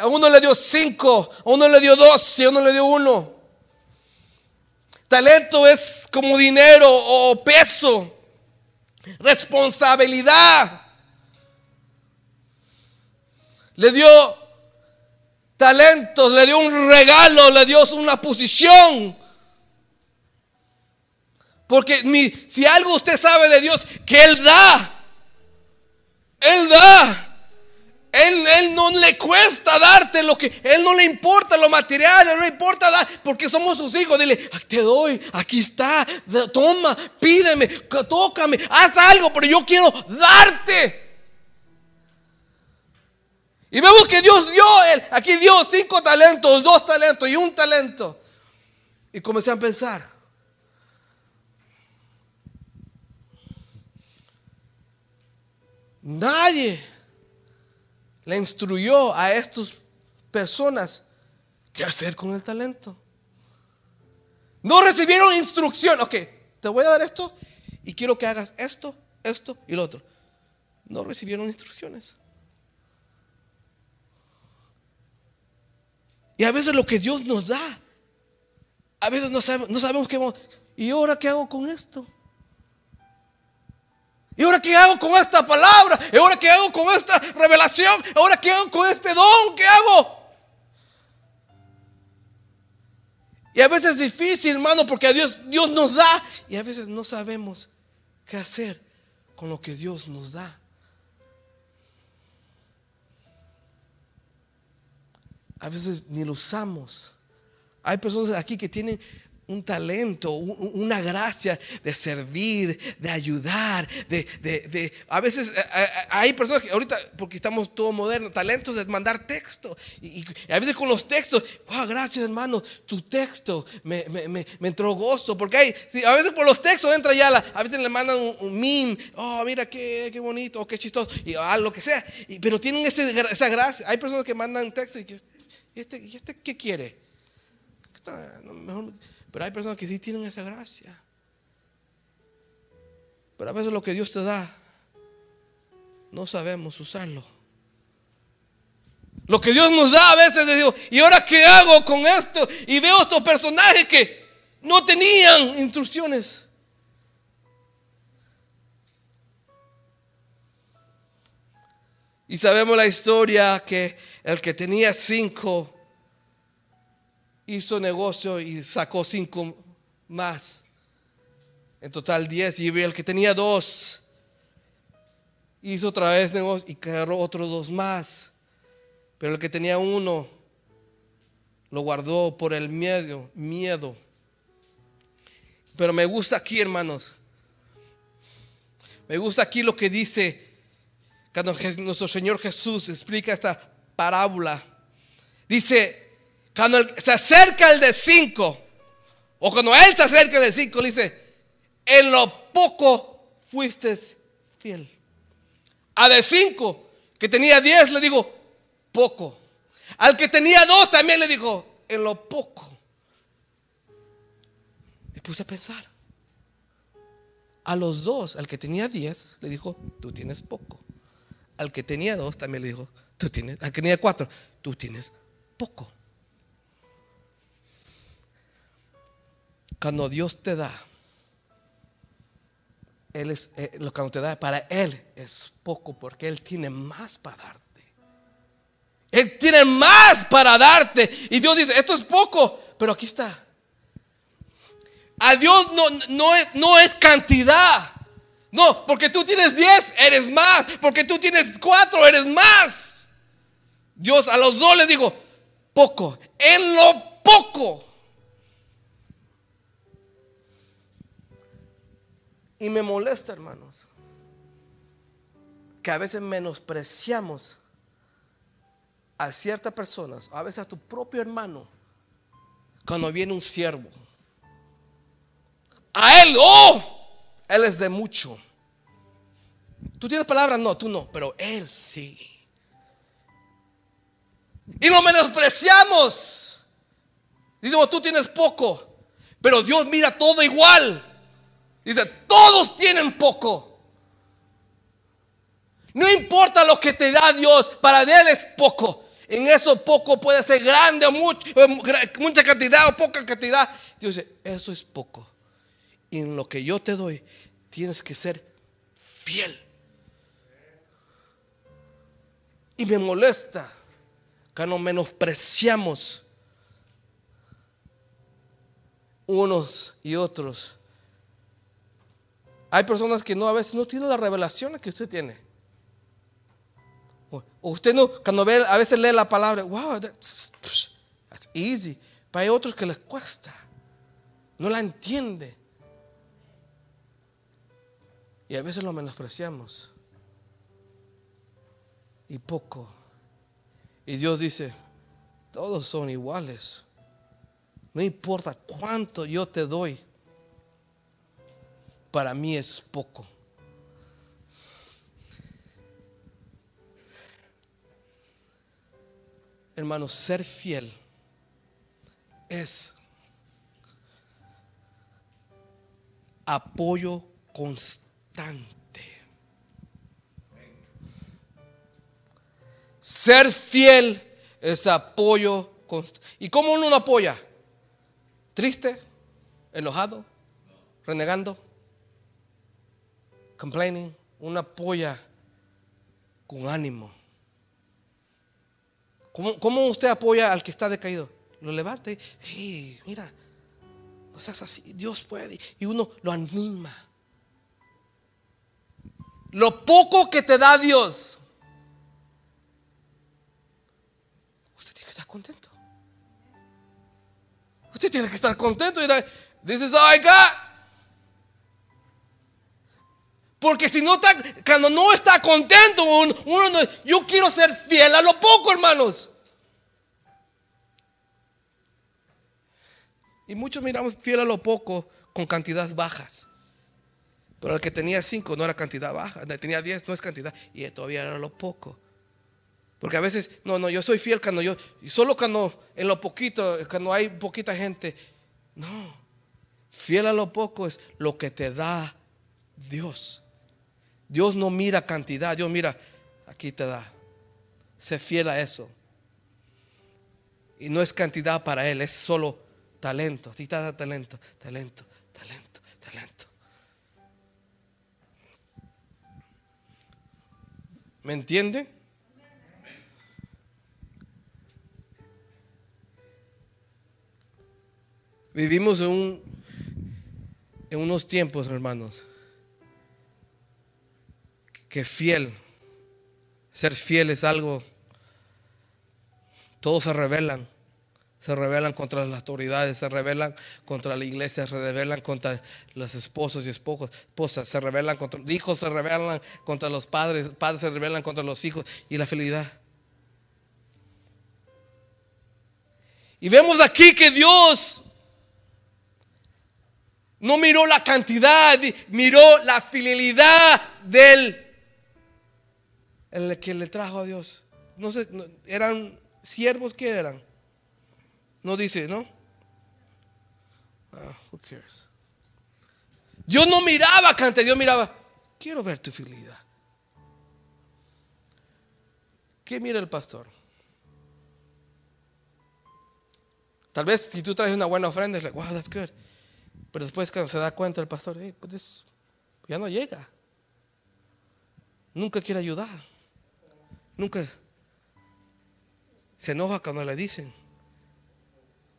A: A uno le dio cinco, a uno le dio dos y a uno le dio uno. Talento es como dinero o peso, responsabilidad. Le dio talentos, le dio un regalo, le dio una posición. Porque si algo usted sabe de Dios, que Él da. Él da. Él, él, no le cuesta darte lo que, Él no le importa lo material, no le importa dar, porque somos sus hijos. Dile, te doy, aquí está, toma, pídeme, tócame, haz algo, pero yo quiero darte. Y vemos que Dios dio, él, aquí dio cinco talentos, dos talentos y un talento. Y comencé a pensar, Nadie le instruyó a estas personas qué hacer con el talento. No recibieron instrucción. Ok, te voy a dar esto y quiero que hagas esto, esto y lo otro. No recibieron instrucciones. Y a veces lo que Dios nos da, a veces no sabemos, no sabemos qué vamos. ¿Y ahora qué hago con esto? ¿Y ahora qué hago con esta palabra? ¿Y ahora qué hago con esta revelación? ¿Y ahora qué hago con este don? ¿Qué hago? Y a veces es difícil, hermano, porque a Dios, Dios nos da y a veces no sabemos qué hacer con lo que Dios nos da. A veces ni lo usamos. Hay personas aquí que tienen un talento, una gracia de servir, de ayudar, de, a veces eh, eh, hay personas que ahorita, porque estamos todo moderno, talentos de mandar texto. Y, a veces con los textos, wow, gracias hermano, tu texto me, entró gozo. Porque hay, a veces por los textos entra ya, a veces le mandan un, meme, oh, mira qué, qué bonito, qué chistoso, y ah, lo que sea. pero tienen esa gracia. Hay personas que mandan texto y que, ¿y este, ¿y este qué quiere? pero hay personas que sí tienen esa gracia. Pero a veces lo que Dios te da, no sabemos usarlo. Lo que Dios nos da a veces digo, ¿y ahora qué hago con esto? Y veo estos personajes que no tenían instrucciones. Y sabemos la historia que el que tenía cinco hizo negocio y sacó cinco más. En total diez. Y el que tenía dos hizo otra vez negocio y agarró otros dos más. Pero el que tenía uno lo guardó por el miedo, miedo. Pero me gusta aquí, hermanos. Me gusta aquí lo que dice cuando nuestro Señor Jesús explica esta parábola. Dice, cuando se acerca el de cinco, o cuando él se acerca el de cinco, dice, en lo poco fuiste fiel. A de cinco, que tenía diez, le digo, poco. Al que tenía dos también le dijo, en lo poco. Me puse a pensar. A los dos, al que tenía diez, le dijo, tú tienes poco. Al que tenía dos también le dijo, tú tienes, al que tenía cuatro, tú tienes poco. Cuando Dios te da, Él es, eh, lo que te da para Él es poco porque Él tiene más para darte. Él tiene más para darte. Y Dios dice, esto es poco, pero aquí está. A Dios no, no, es, no es cantidad. No, porque tú tienes 10, eres más. Porque tú tienes 4, eres más. Dios a los dos les digo, poco. En lo poco Y me molesta, hermanos. que a veces menospreciamos a ciertas personas, a veces a tu propio hermano, cuando viene un siervo. A él, oh, él es de mucho. ¿Tú tienes palabras? No, tú no, pero él sí. Y lo menospreciamos. Digo, tú tienes poco, pero Dios mira todo igual. Dice, todos tienen poco. No importa lo que te da Dios, para Él es poco. En eso poco puede ser grande o mucho, eh, mucha cantidad o poca cantidad. Dios dice, eso es poco. En lo que yo te doy, tienes que ser fiel. Y me molesta que nos menospreciamos unos y otros. Hay personas que no a veces no tienen la revelación que usted tiene. O usted no, cuando ve, a veces lee la palabra, wow, that's, that's easy. Pero hay otros que les cuesta. No la entiende. Y a veces lo menospreciamos. Y poco. Y Dios dice, todos son iguales. No importa cuánto yo te doy. Para mí es poco. Hermano, ser fiel es apoyo constante. Ser fiel es apoyo constante. ¿Y cómo uno lo apoya? ¿Triste? ¿Enojado? ¿Renegando? ¿Complaining? Uno apoya con ánimo. ¿Cómo, usted apoya al que está decaído? Lo levanta y, hey, mira, no seas así, Dios puede. Y uno lo anima. Lo poco que te da Dios, usted tiene que estar contento. Usted tiene que estar contento this is all I got. Porque si no está, cuando no está contento, uno, yo quiero ser fiel a lo poco, hermanos. Y muchos miramos fiel a lo poco con cantidades bajas. Pero el que tenía cinco no era cantidad baja, tenía diez no es cantidad, y todavía era lo poco. Porque a veces, no, no, yo soy fiel cuando yo, y solo cuando en lo poquito, cuando hay poquita gente, no. Fiel a lo poco es lo que te da Dios. Dios no mira cantidad, Dios mira, aquí te da. Sé fiel a eso. Y no es cantidad para Él, es solo talento. A te da talento, talento, talento, talento. ¿Me entiende? Vivimos en, un, en unos tiempos, hermanos, que fiel, ser fiel es algo, todos se rebelan, se rebelan contra las autoridades, se rebelan contra la iglesia, se rebelan contra los esposos y esposas, se rebelan contra los hijos, se rebelan contra los padres, padres se rebelan contra los hijos y la fidelidad. Y vemos aquí que Dios no miró la cantidad, miró la fidelidad del el que le trajo a Dios. No sé, eran siervos que eran. No dice, ¿no? Ah, who cares? Dios no miraba cante, Dios miraba, quiero ver tu fidelidad. ¿Qué mira el pastor? Tal vez si tú traes una buena ofrenda, es like, wow, that's good. Pero después cuando se da cuenta el pastor, pues ya no llega. Nunca quiere ayudar. Nunca se enoja cuando le dicen.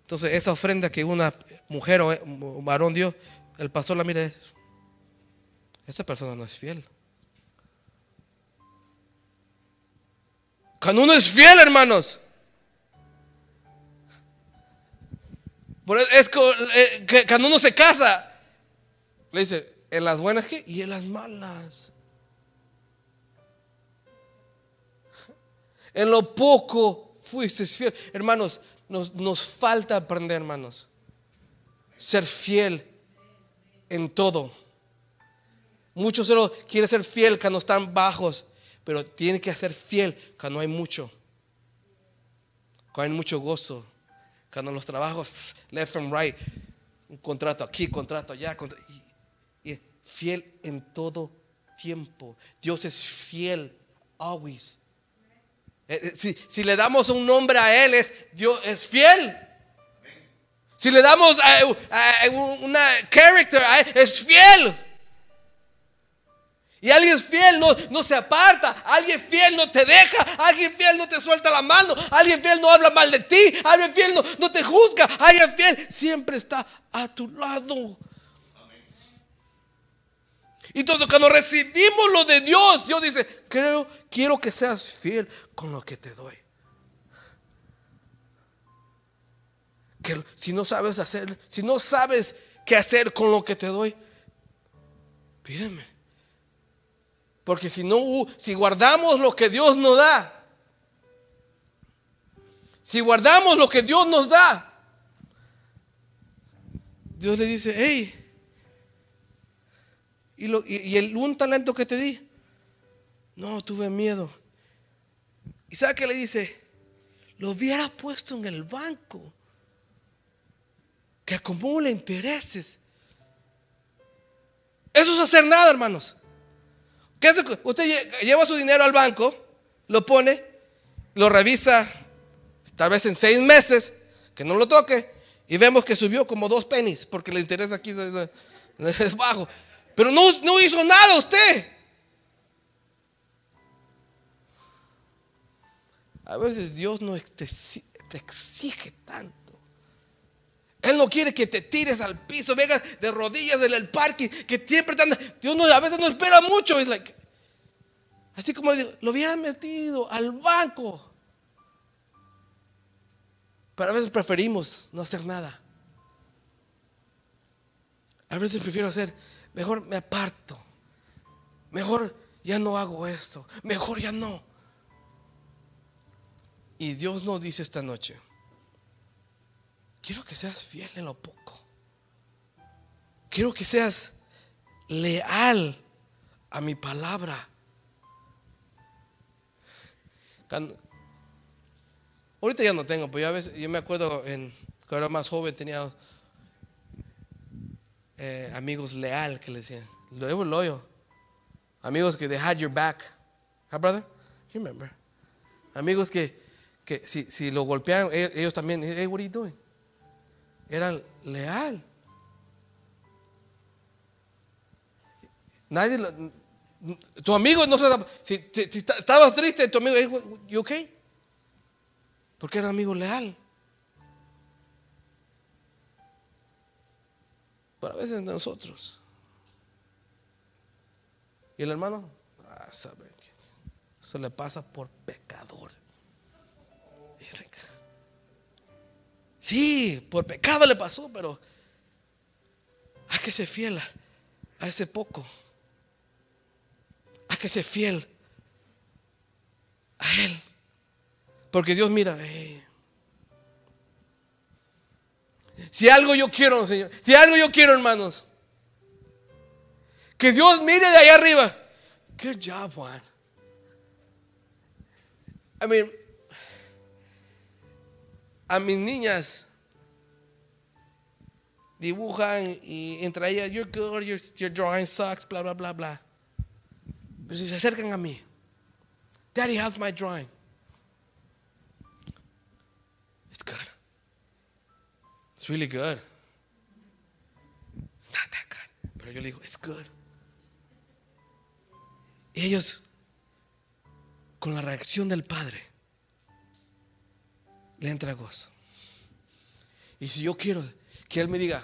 A: Entonces, esa ofrenda que una mujer o varón dio, el pastor la mira, esa persona no es fiel. Cuando uno es fiel, hermanos, es eh, que cuando uno se casa, le dice, en las buenas y en las malas. En lo poco fuiste fiel. Hermanos, nos, nos falta aprender, hermanos. Ser fiel en todo. Muchos solo quieren ser fiel cuando están bajos, pero tienen que ser fiel cuando hay mucho. Cuando hay mucho gozo. Cuando los trabajos left and right, un contrato aquí, contrato allá, y, fiel en todo tiempo. Dios es fiel, always. Eh, eh, si, si, le damos un nombre a Él, es Dios es fiel. Si le damos a, una character a Él, es fiel. Y alguien fiel no, no se aparta, alguien fiel no te deja, alguien fiel no te suelta la mano, alguien fiel no habla mal de ti, alguien fiel no, no te juzga, alguien fiel siempre está a tu lado. Y todo cuando recibimos lo de Dios, Dios dice, creo, quiero que seas fiel con lo que te doy. Que si no sabes hacer, si no sabes qué hacer con lo que te doy, pídeme. Porque si no, si guardamos lo que Dios nos da, si guardamos lo que Dios nos da, Dios le dice, hey, y, el un talento que te di, no, tuve miedo. ¿Y sabe qué le dice? Lo hubiera puesto en el banco, que acumule intereses. Eso es hacer nada, hermanos. Usted lleva su dinero al banco, lo pone, lo revisa, tal vez en seis meses, que no lo toque, y vemos que subió como dos pennies, porque le interesa aquí es bajo. Pero no, no hizo nada usted. A veces Dios no te, te exige tanto. Él no quiere que te tires al piso, vengas de rodillas en el parque, que siempre te Dios no, a veces no espera mucho. Es like, así como le digo, lo había metido al banco. Pero a veces preferimos no hacer nada. A veces prefiero hacer, mejor me aparto. Mejor ya no hago esto. Mejor ya no. Y Dios nos dice esta noche, quiero que seas fiel en lo poco. Quiero que seas leal a mi palabra. ahorita ya no tengo, pero yo, a veces, yo me acuerdo en, cuando era más joven tenía eh, amigos leal que le decían, lo loyo. Amigos que they had your back. Huh, brother? You remember? Amigos que, que si, si lo golpearon, ellos, también, hey, what are you doing? eran leal. Nadie tu amigo no se si, si, estabas triste, tu amigo, ¿you okay? Porque era amigo leal. Pero a veces nosotros. Y el hermano, ah, eso le pasa por pecador. Sí, por pecado le pasó, pero hay que ser fiel a ese poco. Hay que ser fiel a Él. Porque Dios mira, si algo yo quiero, Señor, si algo yo quiero, hermanos, que Dios mire de ahí arriba. Good job, Juan. I mean, a mis niñas dibujan y entre ellas, you're good, your, your drawing sucks, bla, bla, bla, bla. Pero si se acercan a mí, Daddy, how's my drawing? It's really good. It's not that good. Pero yo le digo, it's good. Y ellos, con la reacción del Padre, le entra gozo. Y si yo quiero que Él me diga,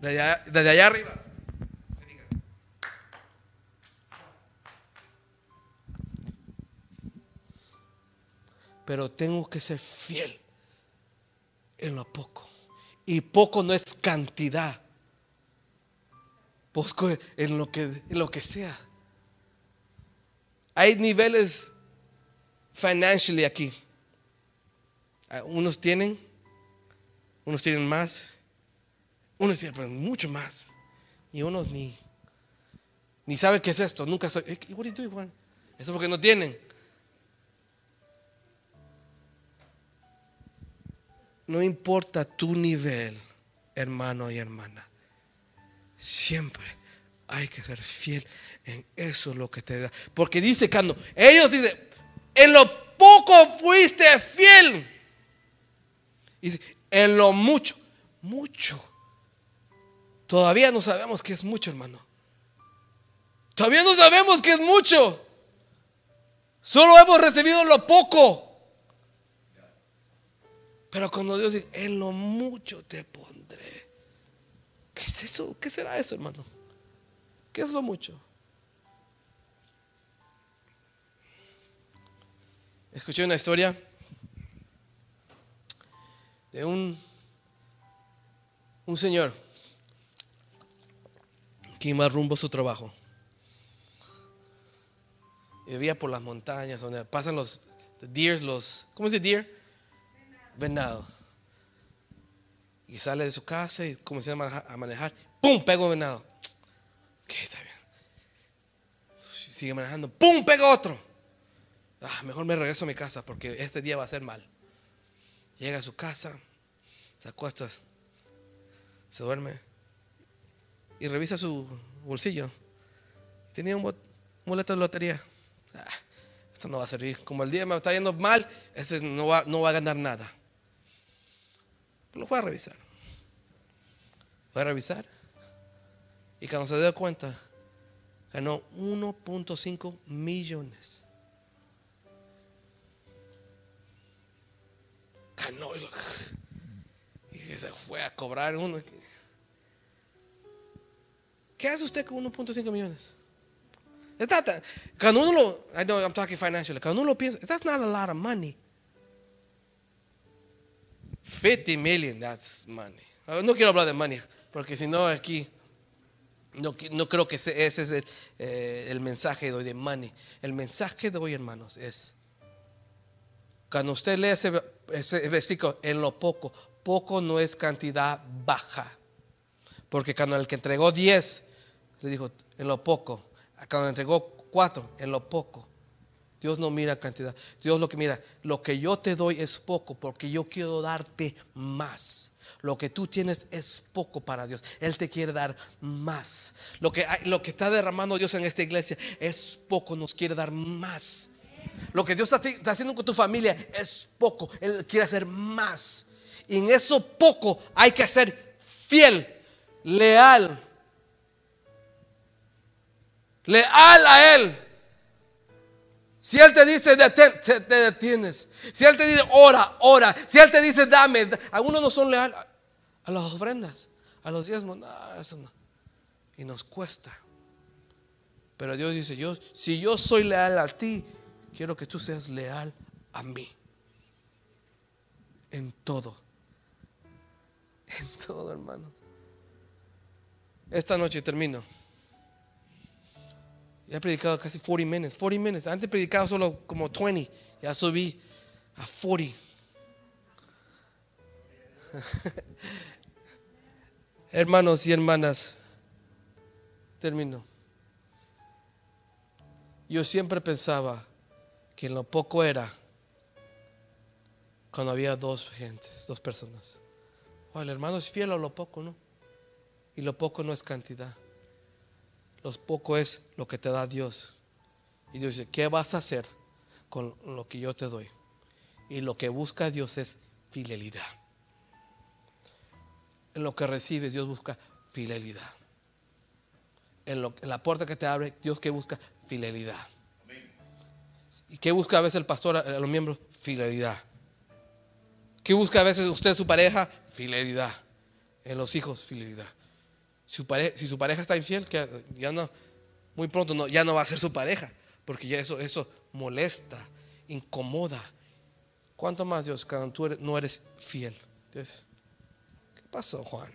A: desde allá, desde allá arriba, me diga, pero tengo que ser fiel en lo poco. Y poco no es cantidad. Poco en lo que, en lo que sea. Hay niveles financially aquí. Ah, Unos tienen, unos tienen más, unos tienen mucho más, y unos ni, ni saben qué es esto. Nunca soy. eh, What do you do, Juan? Eso porque no tienen. No importa tu nivel, hermano y hermana. Siempre hay que ser fiel en eso lo que te da. Porque dice Cano, ellos dicen, en lo poco fuiste fiel. Dice, en lo mucho, mucho. Todavía no sabemos qué es mucho, hermano. Todavía no sabemos qué es mucho. Solo hemos recibido lo poco. Pero cuando Dios dice, en lo mucho te pondré. ¿Qué es eso? ¿Qué será eso, hermano? ¿Qué es lo mucho? Escuché una historia de un, un señor que iba rumbo a su trabajo. Y vivía por las montañas donde pasan los deers, los, ¿cómo se dice deer? Venado. Y sale de su casa y comienza a manejar. ¡Pum! Pega un venado. Ok, está bien. Sigue manejando. ¡Pum! Pega otro. Ah, mejor me regreso a mi casa porque este día va a ser mal. Llega a su casa, se acuesta, se duerme y revisa su bolsillo. Tenía un boleto de lotería. Ah, esto no va a servir. Como el día me está yendo mal, este no va, no va a ganar nada. Lo fue a revisar. Fue a revisar. Y cuando se dio cuenta, ganó 1.5 millones. Ganó. y se fue a cobrar uno. ¿Qué hace usted con 1.5 millones? Cuando uno lo, I know I'm talking financially, cuando uno lo piensa, that's not a lot of money. 50 million, that's money. No quiero hablar de money, porque si no aquí, no, no creo que ese, ese es el, eh, el mensaje de hoy de money. El mensaje de hoy, hermanos, es, cuando usted lee ese, ese versículo, en lo poco, poco no es cantidad baja. Porque cuando el que entregó 10, le dijo, en lo poco. Cuando entregó 4, en lo poco. Dios no mira cantidad. Dios lo que mira, lo que yo te doy es poco porque yo quiero darte más. Lo que tú tienes es poco para Dios. Él te quiere dar más. Lo que, lo que está derramando Dios en esta iglesia es poco, nos quiere dar más. Lo que Dios está haciendo con tu familia es poco. Él quiere hacer más. Y en eso poco hay que ser fiel, leal. Leal a Él. Si Él te dice detén, te, te detienes. Si Él te dice ora, ora. Si Él te dice dame. da- Algunos no son leales a, a las ofrendas, a los diezmos. No, eso no. Y nos cuesta. Pero Dios dice, yo, si yo soy leal a ti, quiero que tú seas leal a mí. En todo. En todo, hermanos. Esta noche termino. Ya he predicado casi 40 minutos. 40 minutos. Antes he predicado solo como 20. Ya subí a 40. Hermanos y hermanas, termino. Yo siempre pensaba que lo poco era cuando había dos gentes, dos personas. Oh, el hermano es fiel a lo poco, ¿no? Y lo poco no es cantidad. Lo poco es lo que te da Dios. Y Dios dice, ¿qué vas a hacer con lo que yo te doy? Y lo que busca Dios es fidelidad. En lo que recibes, Dios busca fidelidad. En, lo, la puerta que te abre, Dios que busca fidelidad. ¿Y qué busca a veces el pastor a, a los miembros? Fidelidad. ¿Qué busca a veces usted su pareja? Fidelidad. En los hijos, fidelidad. Si su, pareja, está infiel, ya no, muy pronto ya no va a ser su pareja, porque ya eso, eso molesta, incomoda. ¿Cuánto más, Dios, cuando tú no eres fiel? ¿qué pasó, Juan?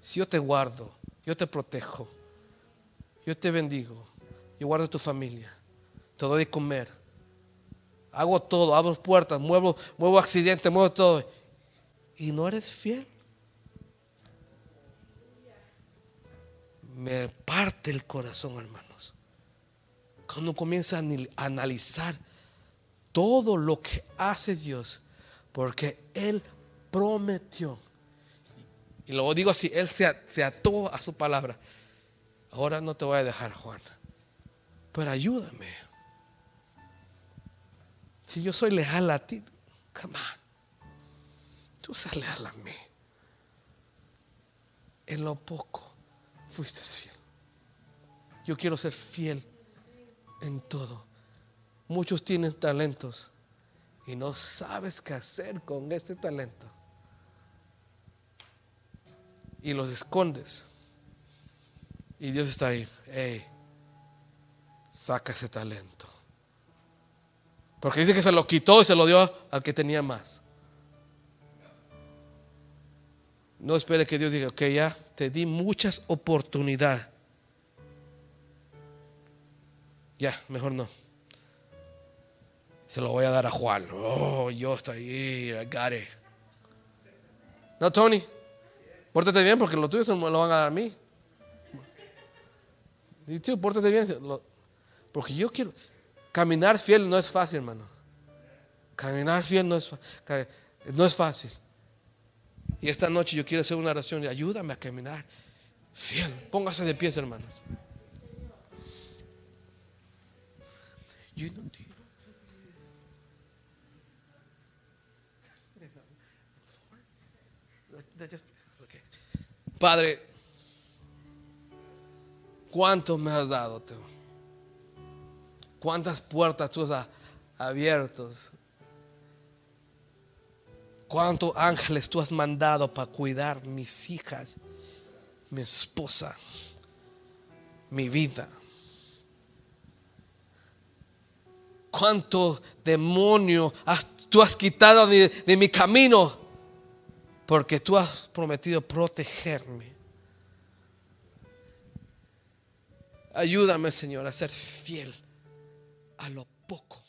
A: Si yo te guardo, yo te protejo, yo te bendigo, yo guardo tu familia, te doy de comer, hago todo, abro puertas, muevo, muevo accidentes, muevo todo. Y no eres fiel. Me parte el corazón, hermanos. Cuando comienza a analizar todo lo que hace Dios, porque Él prometió. Y lo digo así, Él se, ató a su palabra. Ahora no te voy a dejar, Juan, pero ayúdame. Si yo soy leal a ti, come on. Tú seas leal a mí. En lo poco fuiste fiel. Yo quiero ser fiel en todo. Muchos tienen talentos y no sabes qué hacer con este talento. Y los escondes. Y Dios está ahí. Hey, saca ese talento. Porque dice que se lo quitó y se lo dio al que tenía más. No espere que Dios diga, ok, ya te di muchas oportunidades. Ya, mejor no. Se lo voy a dar a Juan. Oh, yo estoy ahí, I got it. No, Tony, pórtate bien porque lo tuyo se lo van a dar a mí. Y pórtate bien. Porque yo quiero. Caminar fiel no es fácil, hermano. Caminar fiel no es, no es fácil. Y esta noche yo quiero hacer una oración y ayúdame a caminar fiel. Póngase de pies, hermanos. Padre, ¿cuánto me has dado tú? ¿Cuántas puertas tú has abierto? ¿Cuántos ángeles tú has mandado para cuidar mis hijas, mi esposa, mi vida? ¿Cuánto demonio tú has quitado de mi camino? Porque tú has prometido protegerme. Ayúdame, Señor, a ser fiel a lo poco